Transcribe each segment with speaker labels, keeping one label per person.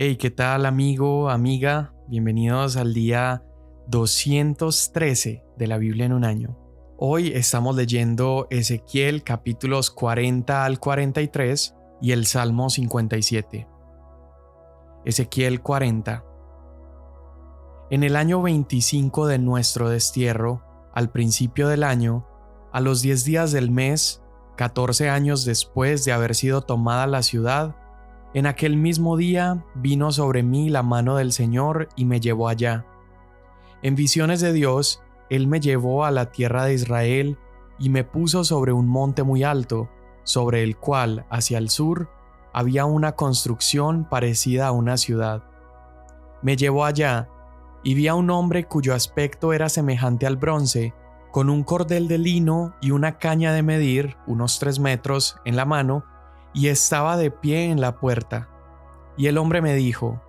Speaker 1: Hey, ¿qué tal amigo, amiga? Bienvenidos al día 213 de la Biblia en un año. Hoy estamos leyendo Ezequiel capítulos 40 al 43 y el Salmo 57. Ezequiel 40. En el año 25 de nuestro destierro, al principio del año, a los 10 días del mes, 14 años después de haber sido tomada la ciudad, en aquel mismo día vino sobre mí la mano del Señor y me llevó allá. En visiones de Dios, Él me llevó a la tierra de Israel y me puso sobre un monte muy alto, sobre el cual, hacia el sur, había una construcción parecida a una ciudad. Me llevó allá, y vi a un hombre cuyo aspecto era semejante al bronce, con un cordel de lino y una caña de medir, unos tres metros, en la mano, y estaba de pie en la puerta. Y el hombre me dijo,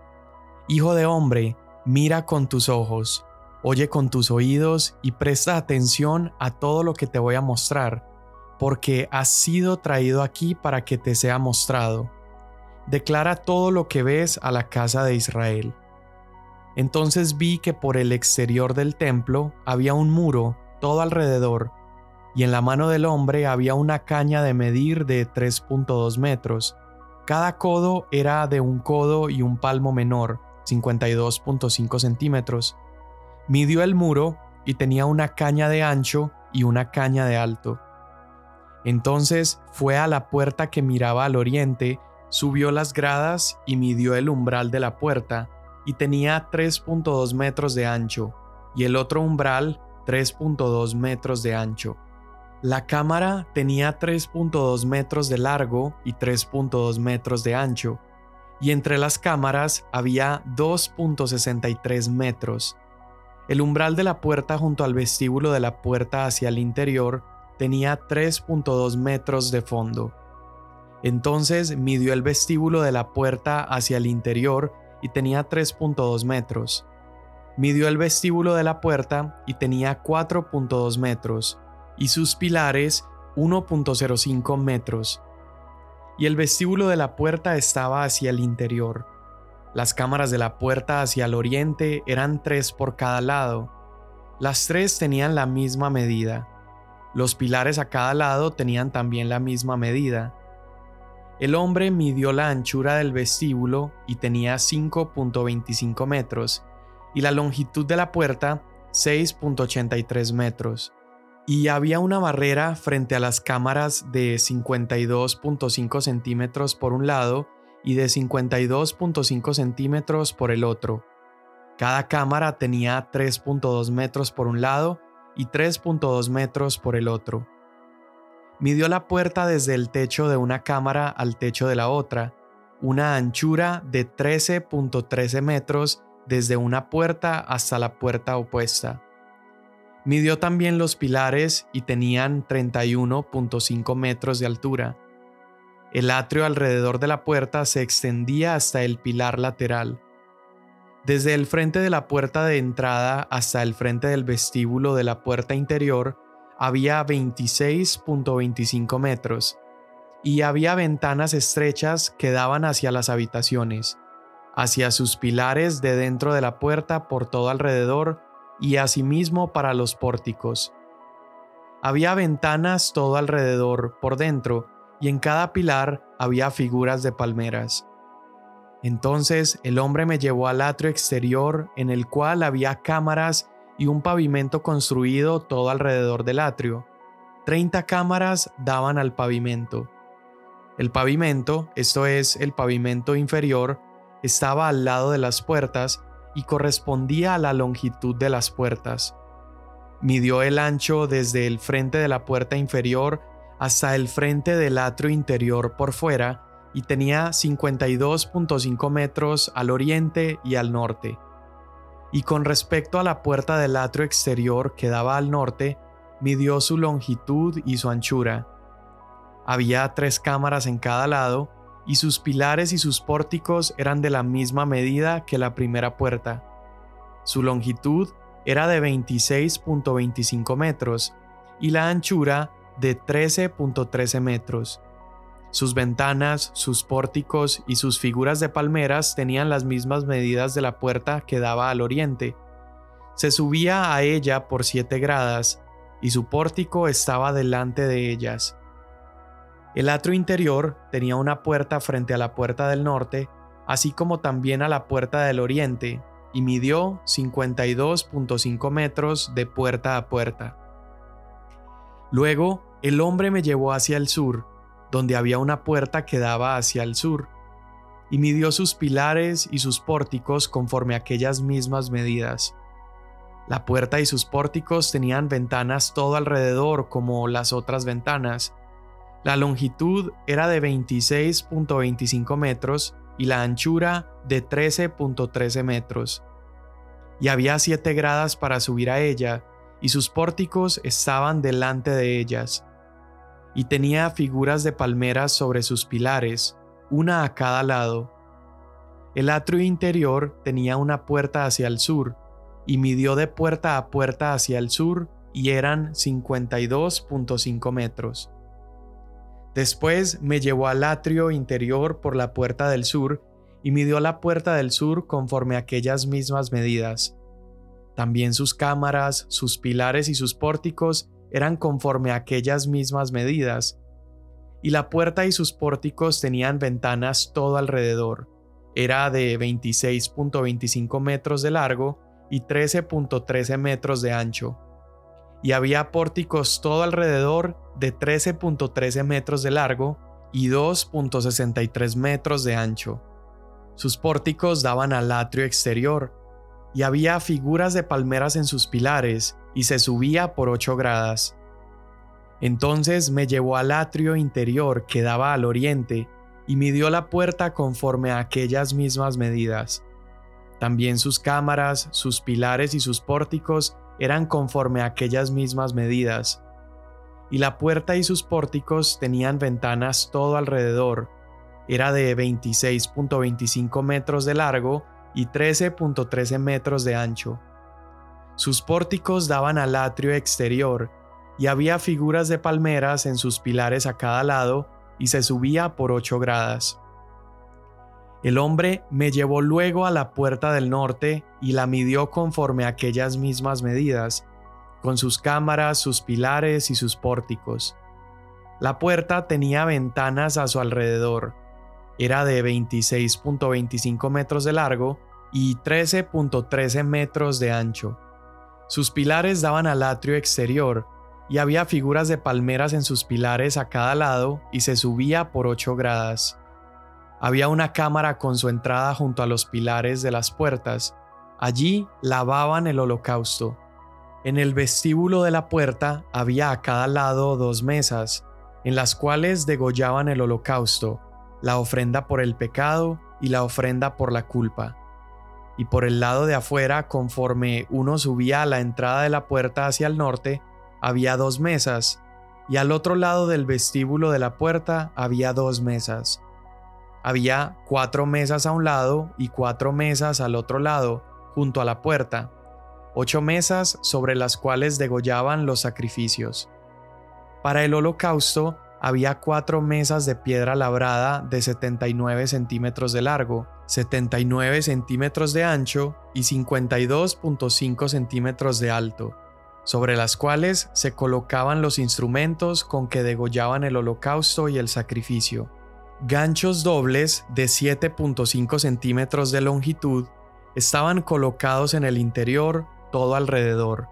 Speaker 1: Hijo de hombre, mira con tus ojos, oye con tus oídos y presta atención a todo lo que te voy a mostrar, porque has sido traído aquí para que te sea mostrado. Declara todo lo que ves a la casa de Israel. Entonces vi que por el exterior del templo había un muro todo alrededor, y en la mano del hombre había una caña de medir de 3.2 metros. Cada codo era de un codo y un palmo menor, 52.5 centímetros. Midió el muro y tenía una caña de ancho y una caña de alto. Entonces fue a la puerta que miraba al oriente, subió las gradas y midió el umbral de la puerta, y tenía 3.2 metros de ancho, y el otro umbral 3.2 metros de ancho. La cámara tenía 3.2 metros de largo y 3.2 metros de ancho, y entre las cámaras había 2.63 metros. El umbral de la puerta junto al vestíbulo de la puerta hacia el interior tenía 3.2 metros de fondo. Entonces midió el vestíbulo de la puerta hacia el interior y tenía 3.2 metros. Midió el vestíbulo de la puerta y tenía 4.2 metros y sus pilares 1.05 metros. Y el vestíbulo de la puerta estaba hacia el interior. Las cámaras de la puerta hacia el oriente eran tres por cada lado. Las tres tenían la misma medida. Los pilares a cada lado tenían también la misma medida. El hombre midió la anchura del vestíbulo y tenía 5.25 metros, y la longitud de la puerta 6.83 metros y había una barrera frente a las cámaras de 52.5 centímetros por un lado y de 52.5 centímetros por el otro. Cada cámara tenía 3.2 metros por un lado y 3.2 metros por el otro. Midió la puerta desde el techo de una cámara al techo de la otra, una anchura de 13.13 metros desde una puerta hasta la puerta opuesta Midió también los pilares y tenían 31.5 metros de altura. El atrio alrededor de la puerta se extendía hasta el pilar lateral. Desde el frente de la puerta de entrada hasta el frente del vestíbulo de la puerta interior había 26.25 metros, y había ventanas estrechas que daban hacia las habitaciones, hacia sus pilares de dentro de la puerta por todo alrededor y asimismo para los pórticos. Había ventanas todo alrededor, por dentro, y en cada pilar había figuras de palmeras. Entonces el hombre me llevó al atrio exterior en el cual había cámaras y un pavimento construido todo alrededor del atrio. Treinta cámaras daban al pavimento. El pavimento, esto es el pavimento inferior, estaba al lado de las puertas y correspondía a la longitud de las puertas. Midió el ancho desde el frente de la puerta inferior hasta el frente del atrio interior por fuera y tenía 52.5 metros al oriente y al norte. Y con respecto a la puerta del atrio exterior que daba al norte, midió su longitud y su anchura. Había tres cámaras en cada lado, y sus pilares y sus pórticos eran de la misma medida que la primera puerta. Su longitud era de 26.25 metros y la anchura de 13.13 metros. Sus ventanas, sus pórticos y sus figuras de palmeras tenían las mismas medidas de la puerta que daba al oriente. Se subía a ella por siete gradas, y su pórtico estaba delante de ellas. El atrio interior tenía una puerta frente a la puerta del norte, así como también a la puerta del oriente, y midió 52.5 metros de puerta a puerta. Luego, el hombre me llevó hacia el sur, donde había una puerta que daba hacia el sur, y midió sus pilares y sus pórticos conforme aquellas mismas medidas. La puerta y sus pórticos tenían ventanas todo alrededor como las otras ventanas. La longitud era de 26.25 metros y la anchura de 13.13 metros. Y había siete gradas para subir a ella, y sus pórticos estaban delante de ellas y tenía figuras de palmeras sobre sus pilares, una a cada lado. El atrio interior tenía una puerta hacia el sur, y midió de puerta a puerta hacia el sur, y eran 52.5 metros. Después me llevó al atrio interior por la puerta del sur, y midió la puerta del sur conforme aquellas mismas medidas. También sus cámaras, sus pilares y sus pórticos eran conforme a aquellas mismas medidas, y la puerta y sus pórticos tenían ventanas todo alrededor. Era de 26.25 metros de largo y 13.13 metros de ancho. Y había pórticos todo alrededor de 13.13 metros de largo y 2.63 metros de ancho. Sus pórticos daban al atrio exterior, y había figuras de palmeras en sus pilares, y se subía por ocho gradas. Entonces me llevó al atrio interior que daba al oriente, y midió la puerta conforme a aquellas mismas medidas. También sus cámaras, sus pilares y sus pórticos eran conforme a aquellas mismas medidas. Y la puerta y sus pórticos tenían ventanas todo alrededor. Era de 26.25 metros de largo y 13.13 metros de ancho. Sus pórticos daban al atrio exterior, y había figuras de palmeras en sus pilares a cada lado, y se subía por ocho gradas. El hombre me llevó luego a la puerta del norte y la midió conforme a aquellas mismas medidas, con sus cámaras, sus pilares y sus pórticos. La puerta tenía ventanas a su alrededor. Era de 26.25 metros de largo y 13.13 metros de ancho. Sus pilares daban al atrio exterior, y había figuras de palmeras en sus pilares a cada lado y se subía por ocho gradas. Había una cámara con su entrada junto a los pilares de las puertas. Allí lavaban el holocausto. En el vestíbulo de la puerta había a cada lado dos mesas, en las cuales degollaban el holocausto, la ofrenda por el pecado y la ofrenda por la culpa y por el lado de afuera, conforme uno subía a la entrada de la puerta hacia el norte, había dos mesas, y al otro lado del vestíbulo de la puerta había dos mesas. Había cuatro mesas a un lado y cuatro mesas al otro lado, junto a la puerta, ocho mesas sobre las cuales degollaban los sacrificios. Para el holocausto había cuatro mesas de piedra labrada de 79 centímetros de largo, 79 centímetros de ancho y 52.5 centímetros de alto, sobre las cuales se colocaban los instrumentos con que degollaban el holocausto y el sacrificio. Ganchos dobles de 7.5 centímetros de longitud estaban colocados en el interior todo alrededor,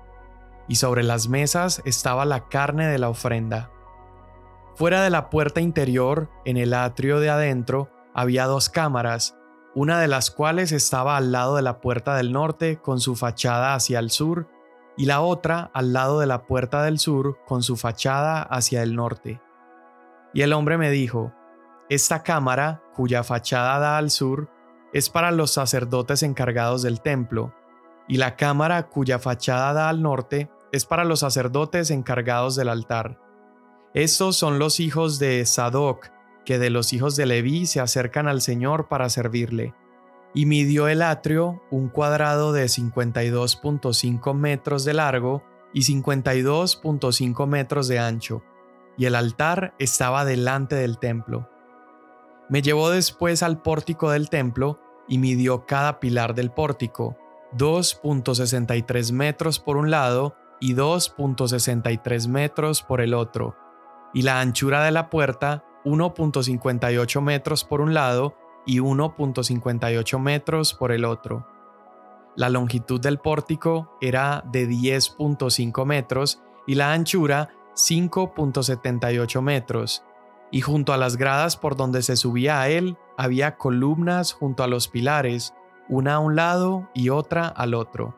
Speaker 1: y sobre las mesas estaba la carne de la ofrenda. Fuera de la puerta interior, en el atrio de adentro, había dos cámaras, una de las cuales estaba al lado de la puerta del norte con su fachada hacia el sur, y la otra al lado de la puerta del sur con su fachada hacia el norte. Y el hombre me dijo, Esta cámara, cuya fachada da al sur, es para los sacerdotes encargados del templo, y la cámara cuya fachada da al norte es para los sacerdotes encargados del altar. Estos son los hijos de Sadoc, que de los hijos de Leví se acercan al Señor para servirle. Y midió el atrio un cuadrado de 52.5 metros de largo y 52.5 metros de ancho. y el altar estaba delante del templo. Me llevó después al pórtico del templo y midió cada pilar del pórtico, 2.63 metros por un lado y 2.63 metros por el otro, y la anchura de la puerta 1.58 metros por un lado y 1.58 metros por el otro. La longitud del pórtico era de 10.5 metros y la anchura 5.78 metros, y junto a las gradas por donde se subía a él había columnas junto a los pilares, una a un lado y otra al otro.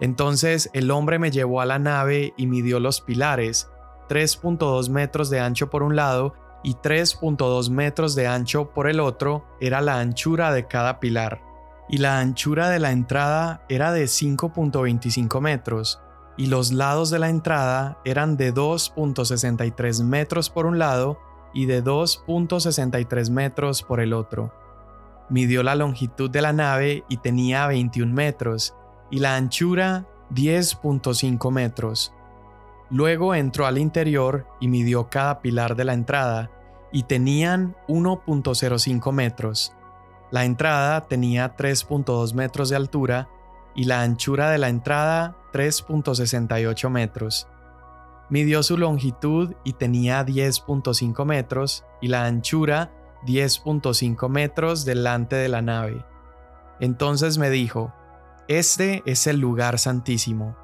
Speaker 1: Entonces el hombre me llevó a la nave y midió los pilares, 3.2 metros de ancho por un lado y 3.2 metros de ancho por el otro era la anchura de cada pilar, y la anchura de la entrada era de 5.25 metros, y los lados de la entrada eran de 2.63 metros por un lado y de 2.63 metros por el otro. Midió la longitud de la nave y tenía 21 metros, y la anchura 10.5 metros. Luego entró al interior y midió cada pilar de la entrada, y tenían 1.05 metros. La entrada tenía 3.2 metros de altura y la anchura de la entrada 3.68 metros. Midió su longitud y tenía 10.5 metros y la anchura 10.5 metros delante de la nave. Entonces me dijo, Este es el lugar santísimo.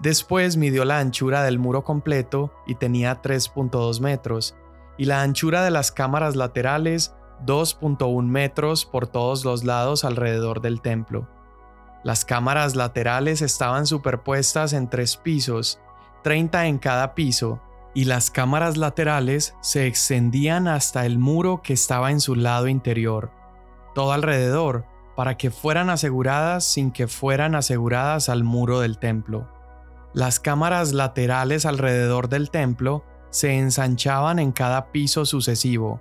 Speaker 1: Después midió la anchura del muro completo y tenía 3.2 metros, y la anchura de las cámaras laterales 2.1 metros por todos los lados alrededor del templo. Las cámaras laterales estaban superpuestas en tres pisos, 30 en cada piso, y las cámaras laterales se extendían hasta el muro que estaba en su lado interior, todo alrededor, para que fueran aseguradas sin que fueran aseguradas al muro del templo. Las cámaras laterales alrededor del templo se ensanchaban en cada piso sucesivo,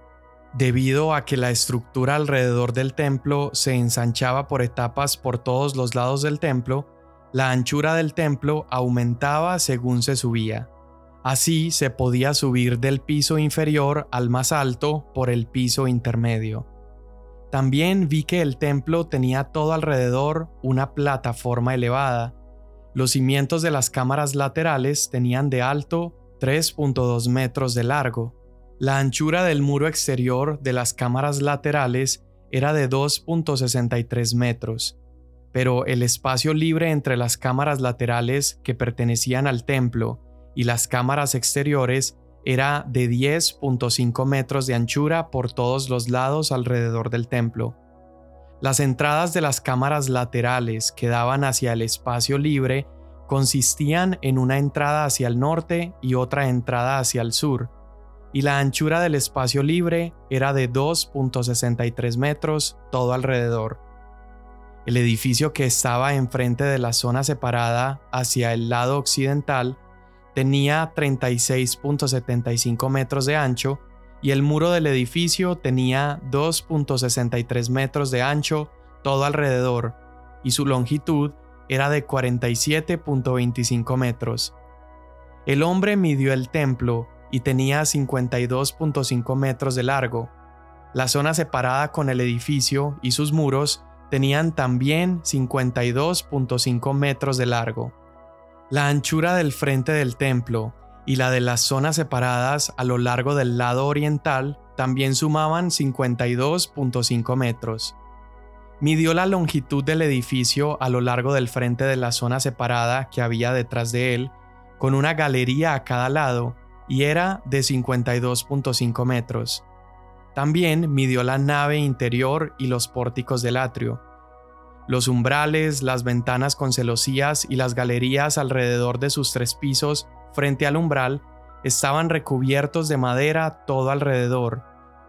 Speaker 1: Debido a que la estructura alrededor del templo se ensanchaba por etapas por todos los lados del templo, la anchura del templo aumentaba según se subía. Así se podía subir del piso inferior al más alto por el piso intermedio. También vi que el templo tenía todo alrededor una plataforma elevada. Los cimientos de las cámaras laterales tenían de alto 3.2 metros de largo la anchura del muro exterior de las cámaras laterales era de 2.63 metros, pero el espacio libre entre las cámaras laterales que pertenecían al templo y las cámaras exteriores era de 10.5 metros de anchura por todos los lados alrededor del templo. Las entradas de las cámaras laterales que daban hacia el espacio libre consistían en una entrada hacia el norte y otra entrada hacia el sur, y la anchura del espacio libre era de 2.63 metros todo alrededor. El edificio que estaba enfrente de la zona separada hacia el lado occidental tenía 36.75 metros de ancho y el muro del edificio tenía 2.63 metros de ancho todo alrededor y su longitud era de 47.25 metros. El hombre midió el templo y tenía 52.5 metros de largo. La zona separada con el edificio y sus muros tenían también 52.5 metros de largo. La anchura del frente del templo y la de las zonas separadas a lo largo del lado oriental también sumaban 52.5 metros. Midió la longitud del edificio a lo largo del frente de la zona separada que había detrás de él, con una galería a cada lado, y era de 52.5 metros. También midió la nave interior y los pórticos del atrio. Los umbrales, las ventanas con celosías y las galerías alrededor de sus tres pisos frente al umbral estaban recubiertos de madera todo alrededor,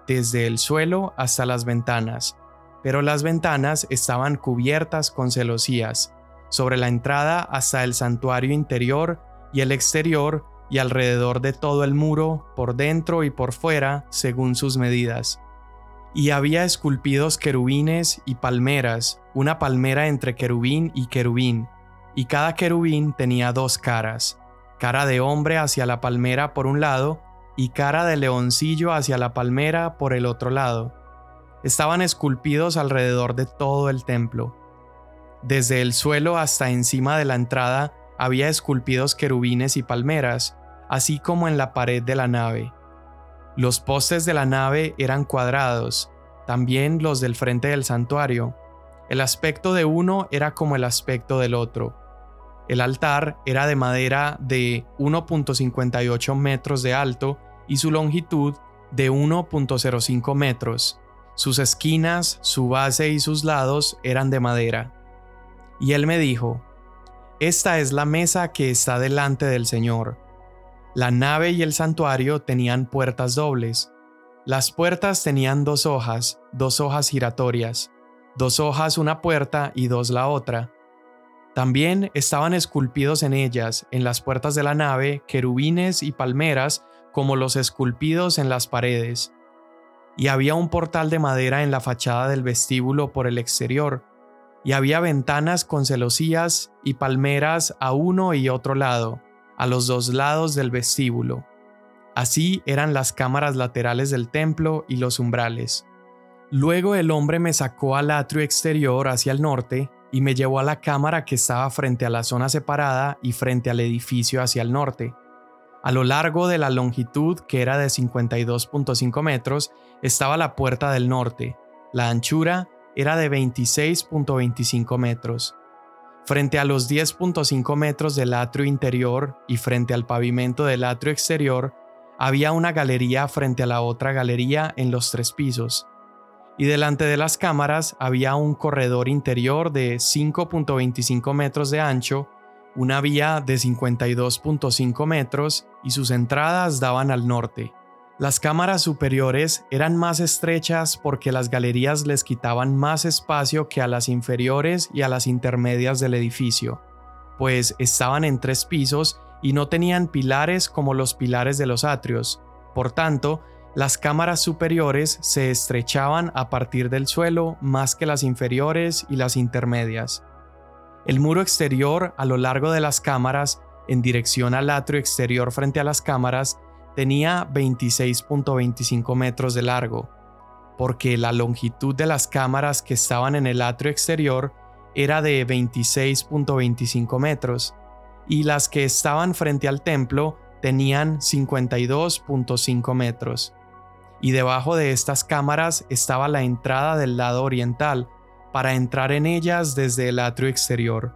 Speaker 1: desde el suelo hasta las ventanas, pero las ventanas estaban cubiertas con celosías, sobre la entrada hasta el santuario interior y el exterior y alrededor de todo el muro, por dentro y por fuera, según sus medidas. Y había esculpidos querubines y palmeras, una palmera entre querubín y querubín, y cada querubín tenía dos caras. cara de hombre hacia la palmera por un lado y cara de leoncillo hacia la palmera por el otro lado. Estaban esculpidos alrededor de todo el templo. Desde el suelo hasta encima de la entrada había esculpidos querubines y palmeras, así como en la pared de la nave. Los postes de la nave eran cuadrados, también los del frente del santuario. El aspecto de uno era como el aspecto del otro. El altar era de madera de 1.58 metros de alto y su longitud de 1.05 metros. Sus esquinas, su base y sus lados eran de madera. Y él me dijo, Esta es la mesa que está delante del Señor. La nave y el santuario tenían puertas dobles. Las puertas tenían dos hojas, dos hojas giratorias, dos hojas una puerta y dos la otra también estaban esculpidos en ellas, en las puertas de la nave, querubines y palmeras, como los esculpidos en las paredes. Y había un portal de madera en la fachada del vestíbulo por el exterior, y había ventanas con celosías y palmeras a uno y otro lado, a los dos lados del vestíbulo. Así eran las cámaras laterales del templo y los umbrales. Luego el hombre me sacó al atrio exterior hacia el norte, y me llevó a la cámara que estaba frente a la zona separada y frente al edificio hacia el norte. A lo largo de la longitud, que era de 52.5 metros, estaba la puerta del norte. La anchura era de 26.25 metros. Frente a los 10.5 metros del atrio interior y frente al pavimento del atrio exterior, había una galería frente a la otra galería en los tres pisos y delante de las cámaras había un corredor interior de 5.25 metros de ancho, una vía de 52.5 metros y sus entradas daban al norte. Las cámaras superiores eran más estrechas porque las galerías les quitaban más espacio que a las inferiores y a las intermedias del edificio, pues estaban en tres pisos y no tenían pilares como los pilares de los atrios. Por tanto, las cámaras superiores se estrechaban a partir del suelo más que las inferiores y las intermedias. El muro exterior a lo largo de las cámaras, en dirección al atrio exterior frente a las cámaras, tenía 26.25 metros de largo, porque la longitud de las cámaras que estaban en el atrio exterior era de 26.25 metros, y las que estaban frente al templo tenían 52.5 metros y debajo de estas cámaras estaba la entrada del lado oriental, para entrar en ellas desde el atrio exterior.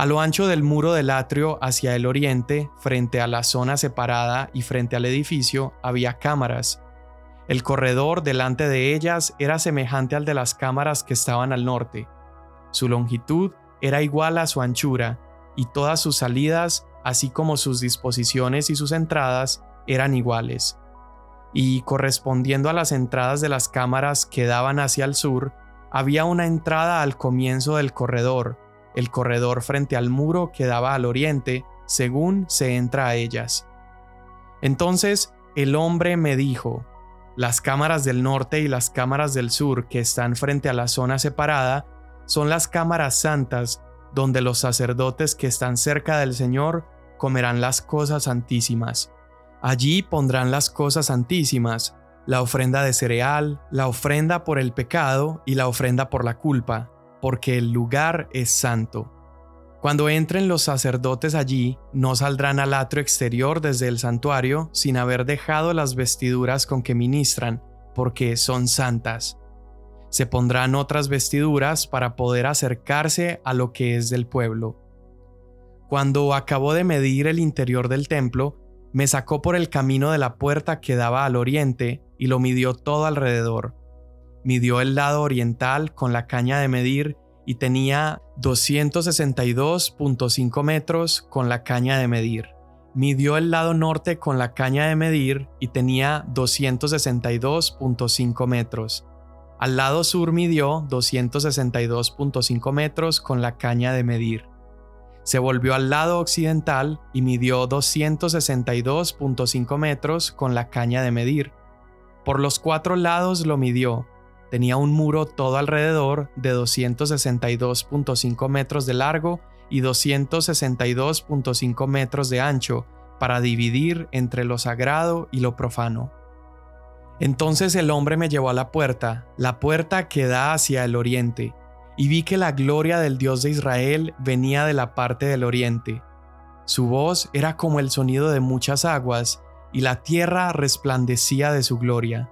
Speaker 1: A lo ancho del muro del atrio hacia el oriente, frente a la zona separada y frente al edificio, había cámaras. El corredor delante de ellas era semejante al de las cámaras que estaban al norte. Su longitud era igual a su anchura, y todas sus salidas, así como sus disposiciones y sus entradas, eran iguales y correspondiendo a las entradas de las cámaras que daban hacia el sur, había una entrada al comienzo del corredor, el corredor frente al muro que daba al oriente, según se entra a ellas. Entonces el hombre me dijo, las cámaras del norte y las cámaras del sur que están frente a la zona separada son las cámaras santas, donde los sacerdotes que están cerca del Señor comerán las cosas santísimas. Allí pondrán las cosas santísimas, la ofrenda de cereal, la ofrenda por el pecado y la ofrenda por la culpa, porque el lugar es santo. Cuando entren los sacerdotes allí, no saldrán al atrio exterior desde el santuario sin haber dejado las vestiduras con que ministran, porque son santas. Se pondrán otras vestiduras para poder acercarse a lo que es del pueblo. Cuando acabó de medir el interior del templo, me sacó por el camino de la puerta que daba al oriente y lo midió todo alrededor. Midió el lado oriental con la caña de medir y tenía 262.5 metros con la caña de medir. Midió el lado norte con la caña de medir y tenía 262.5 metros. Al lado sur midió 262.5 metros con la caña de medir. Se volvió al lado occidental y midió 262.5 metros con la caña de medir. Por los cuatro lados lo midió, Tenía un muro todo alrededor de 262.5 metros de largo y 262.5 metros de ancho para dividir entre lo sagrado y lo profano. Entonces el hombre me llevó a la puerta, la puerta que da hacia el oriente, y vi que la gloria del Dios de Israel venía de la parte del oriente. Su voz era como el sonido de muchas aguas, y la tierra resplandecía de su gloria.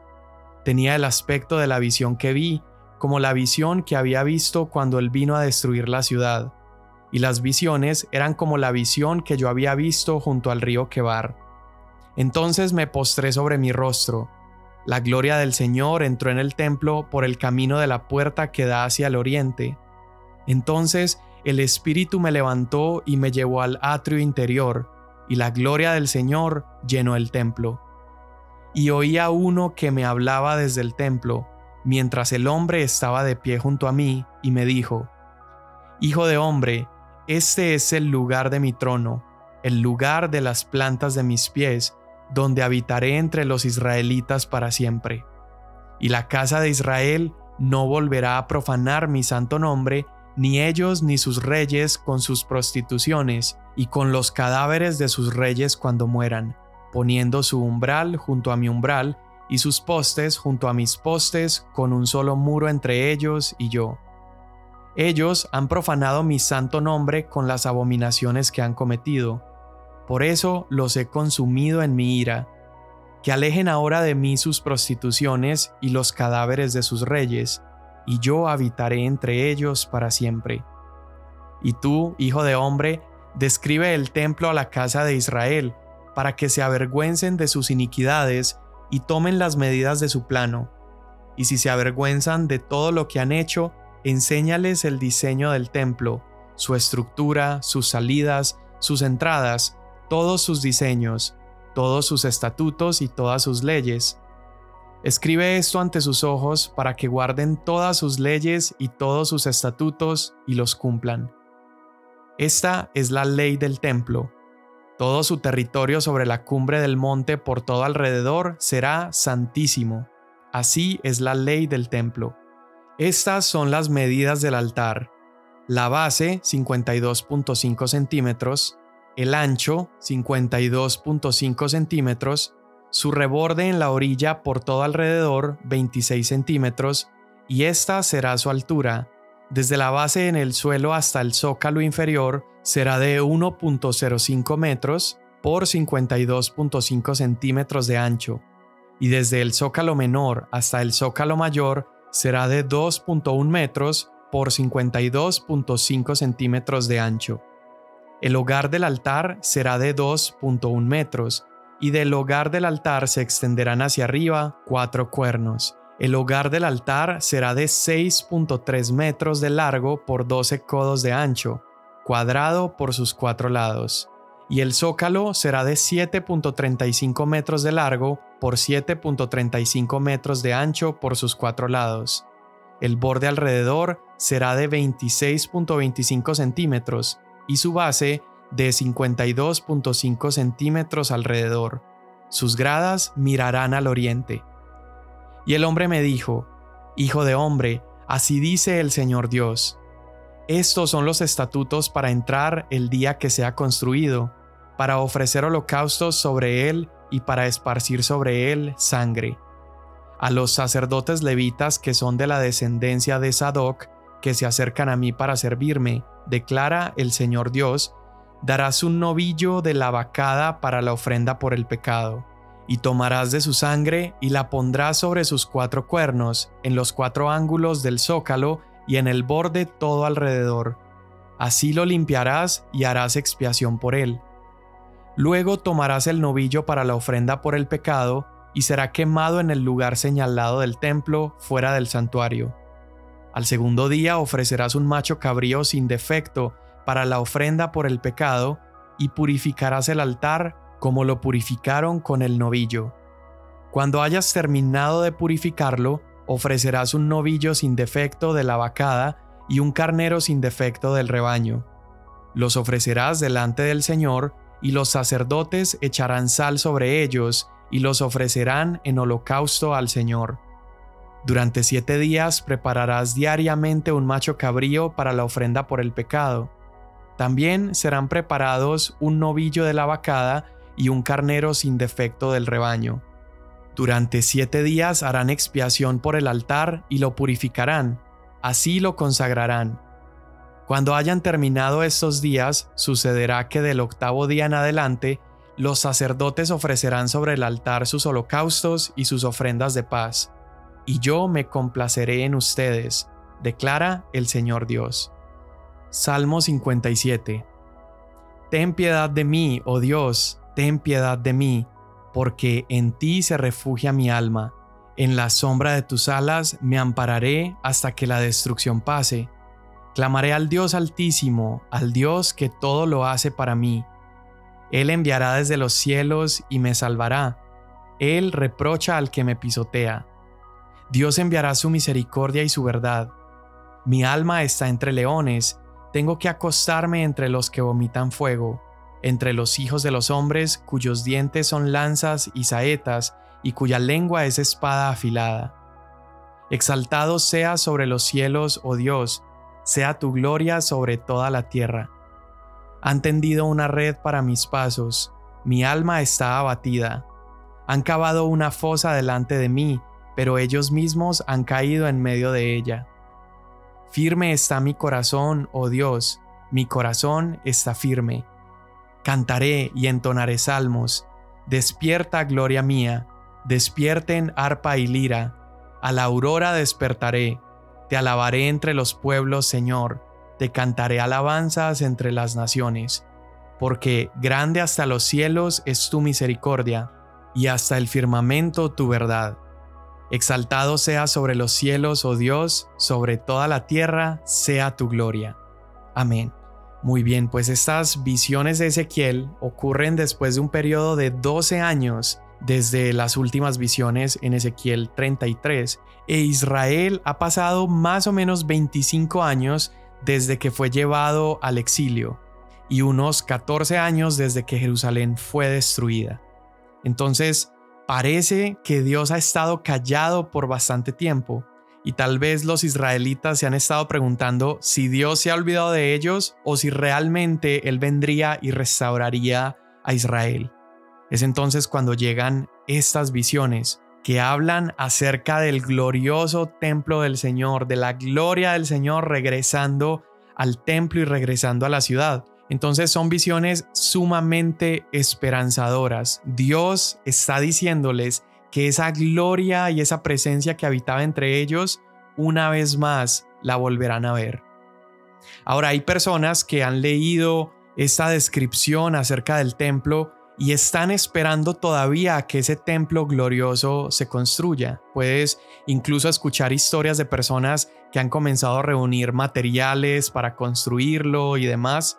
Speaker 1: Tenía el aspecto de la visión que vi, como la visión que había visto cuando él vino a destruir la ciudad, y las visiones eran como la visión que yo había visto junto al río Quebar. Entonces me postré sobre mi rostro, la gloria del Señor entró en el templo por el camino de la puerta que da hacia el oriente. Entonces el Espíritu me levantó y me llevó al atrio interior, y la gloria del Señor llenó el templo. Y oí uno que me hablaba desde el templo, mientras el hombre estaba de pie junto a mí, y me dijo, Hijo de hombre, este es el lugar de mi trono, el lugar de las plantas de mis pies, donde habitaré entre los israelitas para siempre. Y la casa de Israel no volverá a profanar mi santo nombre, ni ellos ni sus reyes con sus prostituciones, y con los cadáveres de sus reyes cuando mueran, poniendo su umbral junto a mi umbral, y sus postes junto a mis postes, con un solo muro entre ellos y yo. Ellos han profanado mi santo nombre con las abominaciones que han cometido, por eso los he consumido en mi ira. Que alejen ahora de mí sus prostituciones y los cadáveres de sus reyes, y yo habitaré entre ellos para siempre. Y tú, hijo de hombre, describe el templo a la casa de Israel, para que se avergüencen de sus iniquidades y tomen las medidas de su plano. Y si se avergüenzan de todo lo que han hecho, enséñales el diseño del templo, su estructura, sus salidas, sus entradas, todos sus diseños, todos sus estatutos y todas sus leyes. Escribe esto ante sus ojos para que guarden todas sus leyes y todos sus estatutos y los cumplan. Esta es la ley del templo. Todo su territorio sobre la cumbre del monte por todo alrededor será santísimo. Así es la ley del templo. Estas son las medidas del altar. La base 52.5 centímetros, el ancho 52.5 centímetros, su reborde en la orilla por todo alrededor 26 centímetros y esta será su altura. Desde la base en el suelo hasta el zócalo inferior será de 1.05 metros por 52.5 centímetros de ancho y desde el zócalo menor hasta el zócalo mayor será de 2.1 metros por 52.5 centímetros de ancho. El hogar del altar será de 2.1 metros, y del hogar del altar se extenderán hacia arriba cuatro cuernos. El hogar del altar será de 6.3 metros de largo por 12 codos de ancho, cuadrado por sus cuatro lados. Y el zócalo será de 7.35 metros de largo por 7.35 metros de ancho por sus cuatro lados. El borde alrededor será de 26.25 centímetros y su base de 52.5 centímetros alrededor. Sus gradas mirarán al oriente. Y el hombre me dijo, Hijo de hombre, así dice el Señor Dios. Estos son los estatutos para entrar el día que sea construido, para ofrecer holocaustos sobre él y para esparcir sobre él sangre. A los sacerdotes levitas que son de la descendencia de Sadoc, que se acercan a mí para servirme, declara el Señor Dios, darás un novillo de la vacada para la ofrenda por el pecado, y tomarás de su sangre y la pondrás sobre sus cuatro cuernos, en los cuatro ángulos del zócalo y en el borde todo alrededor. Así lo limpiarás y harás expiación por él. Luego tomarás el novillo para la ofrenda por el pecado, y será quemado en el lugar señalado del templo fuera del santuario. Al segundo día ofrecerás un macho cabrío sin defecto para la ofrenda por el pecado, y purificarás el altar como lo purificaron con el novillo. Cuando hayas terminado de purificarlo, ofrecerás un novillo sin defecto de la vacada y un carnero sin defecto del rebaño. Los ofrecerás delante del Señor, y los sacerdotes echarán sal sobre ellos y los ofrecerán en holocausto al Señor. Durante siete días prepararás diariamente un macho cabrío para la ofrenda por el pecado. También serán preparados un novillo de la vacada y un carnero sin defecto del rebaño. Durante siete días harán expiación por el altar y lo purificarán, así lo consagrarán. Cuando hayan terminado estos días, sucederá que del octavo día en adelante, los sacerdotes ofrecerán sobre el altar sus holocaustos y sus ofrendas de paz y yo me complaceré en ustedes, declara el Señor Dios. Salmo 57 Ten piedad de mí, oh Dios, ten piedad de mí, porque en ti se refugia mi alma. En la sombra de tus alas me ampararé hasta que la destrucción pase. Clamaré al Dios altísimo, al Dios que todo lo hace para mí. Él enviará desde los cielos y me salvará. Él reprocha al que me pisotea. Dios enviará su misericordia y su verdad. Mi alma está entre leones, tengo que acostarme entre los que vomitan fuego, entre los hijos de los hombres cuyos dientes son lanzas y saetas y cuya lengua es espada afilada. Exaltado sea sobre los cielos, oh Dios, sea tu gloria sobre toda la tierra. Han tendido una red para mis pasos, mi alma está abatida. Han cavado una fosa delante de mí, pero ellos mismos han caído en medio de ella. Firme está mi corazón, oh Dios, mi corazón está firme. Cantaré y entonaré salmos. Despierta, gloria mía, despierten arpa y lira. A la aurora despertaré, te alabaré entre los pueblos, Señor, te cantaré alabanzas entre las naciones, porque grande hasta los cielos es tu misericordia, y hasta el firmamento tu verdad. Exaltado sea sobre los cielos, oh Dios, sobre toda la tierra sea tu gloria. Amén. Muy bien, pues estas visiones de Ezequiel ocurren después de un periodo de 12 años desde las últimas visiones en Ezequiel 33, e Israel ha pasado más o menos 25 años desde que fue llevado al exilio y unos 14 años desde que Jerusalén fue destruida. Entonces, Parece que Dios ha estado callado por bastante tiempo y tal vez los israelitas se han estado preguntando si Dios se ha olvidado de ellos o si realmente Él vendría y restauraría a Israel. Es entonces cuando llegan estas visiones que hablan acerca del glorioso templo del Señor, de la gloria del Señor regresando al templo y regresando a la ciudad. Entonces son visiones sumamente esperanzadoras. Dios está diciéndoles que esa gloria y esa presencia que habitaba entre ellos, una vez más la volverán a ver. Ahora hay personas que han leído esta descripción acerca del templo y están esperando todavía que ese templo glorioso se construya. Puedes incluso escuchar historias de personas que han comenzado a reunir materiales para construirlo y demás.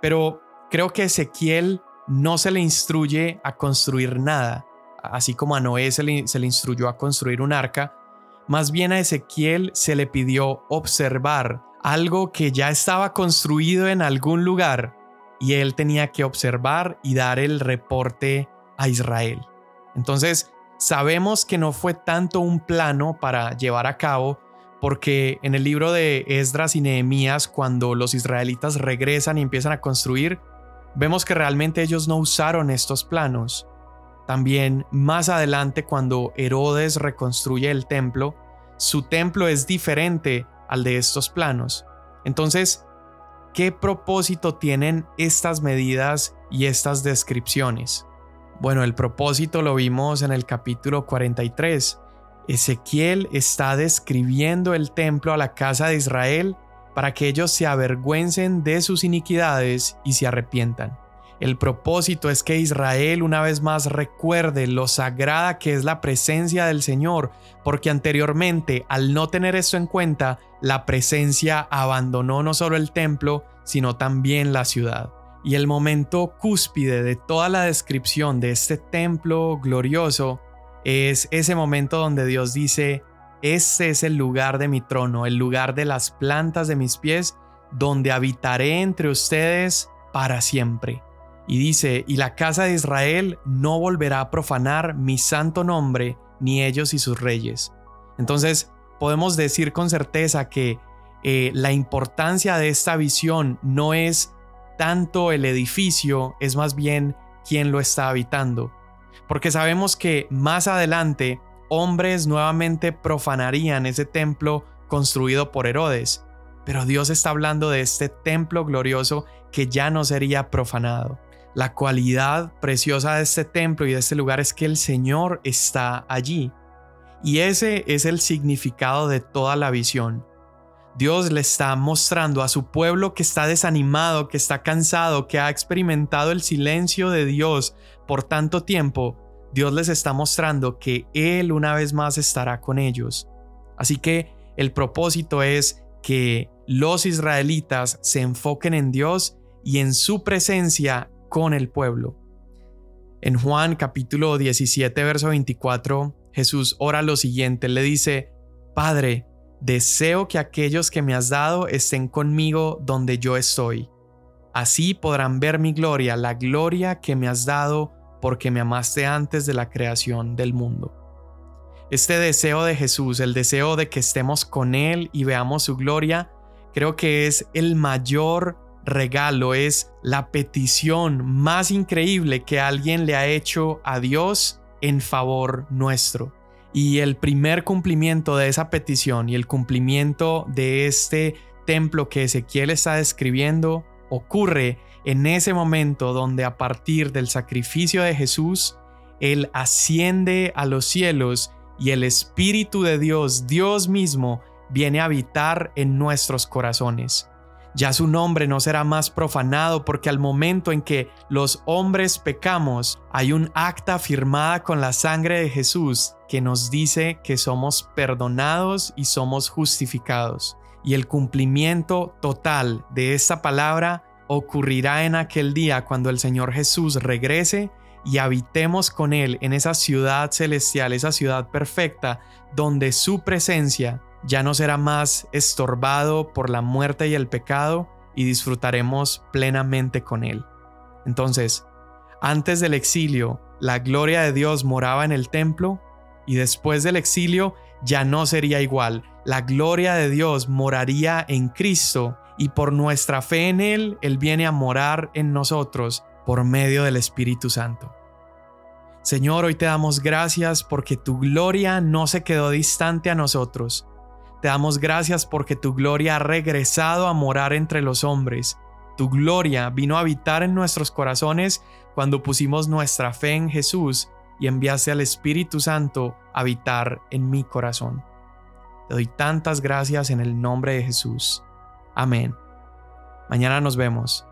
Speaker 1: Pero creo que Ezequiel no se le instruye a construir nada, así como a Noé se le, instruyó a construir un arca, más bien a Ezequiel se le pidió observar algo que ya estaba construido en algún lugar y él tenía que observar y dar el reporte a Israel. Entonces, sabemos que no fue tanto un plano para llevar a cabo, porque en el libro de Esdras y Nehemías, cuando los israelitas regresan y empiezan a construir, vemos que realmente ellos no usaron estos planos. También más adelante, cuando Herodes reconstruye el templo, su templo es diferente al de estos planos. Entonces, ¿qué propósito tienen estas medidas y estas descripciones? Bueno, el propósito lo vimos en el capítulo 43, Ezequiel está describiendo el templo a la casa de Israel para que ellos se avergüencen de sus iniquidades y se arrepientan. El propósito es que Israel una vez más recuerde lo sagrada que es la presencia del Señor, porque anteriormente, al no tener esto en cuenta, la presencia abandonó no solo el templo, sino también la ciudad. Y el momento cúspide de toda la descripción de este templo glorioso es ese momento donde Dios dice, este es el lugar de mi trono, el lugar de las plantas de mis pies, donde habitaré entre ustedes para siempre. Y dice, y la casa de Israel no volverá a profanar mi santo nombre, ni ellos y sus reyes. Entonces, podemos decir con certeza que eh, la importancia de esta visión no es tanto el edificio, es más bien quien lo está habitando. Porque sabemos que más adelante hombres nuevamente profanarían ese templo construido por Herodes, pero Dios está hablando de este templo glorioso que ya no sería profanado. La cualidad preciosa de este templo y de este lugar es que el Señor está allí. Y ese es el significado de toda la visión. Dios le está mostrando a su pueblo que está desanimado, que está cansado, que ha experimentado el silencio de Dios por tanto tiempo. Dios les está mostrando que Él una vez más estará con ellos. Así que el propósito es que los israelitas se enfoquen en Dios y en su presencia con el pueblo. En Juan capítulo 17, verso 24, Jesús ora lo siguiente, le dice, Padre, deseo que aquellos que me has dado estén conmigo donde yo estoy. Así podrán ver mi gloria, la gloria que me has dado porque me amaste antes de la creación del mundo. Este deseo de Jesús, el deseo de que estemos con Él y veamos su gloria, creo que es el mayor regalo, es la petición más increíble que alguien le ha hecho a Dios en favor nuestro. Y el primer cumplimiento de esa petición y el cumplimiento de este templo que Ezequiel está describiendo ocurre en ese momento donde a partir del sacrificio de Jesús, Él asciende a los cielos y el Espíritu de Dios, Dios mismo, viene a habitar en nuestros corazones. Ya su nombre no será más profanado porque al momento en que los hombres pecamos, hay un acta firmada con la sangre de Jesús que nos dice que somos perdonados y somos justificados. Y el cumplimiento total de esta palabra ocurrirá en aquel día cuando el Señor Jesús regrese y habitemos con Él en esa ciudad celestial, esa ciudad perfecta, donde su presencia ya no será más estorbado por la muerte y el pecado y disfrutaremos plenamente con Él. Entonces, antes del exilio, la gloria de Dios moraba en el templo y después del exilio ya no sería igual. La gloria de Dios moraría en Cristo y por nuestra fe en Él, Él viene a morar en nosotros por medio del Espíritu Santo. Señor, hoy te damos gracias porque tu gloria no se quedó distante a nosotros, te damos gracias porque tu gloria ha regresado a morar entre los hombres. Tu gloria vino a habitar en nuestros corazones cuando pusimos nuestra fe en Jesús y enviaste al Espíritu Santo a habitar en mi corazón. Te doy tantas gracias en el nombre de Jesús. Amén. Mañana nos vemos.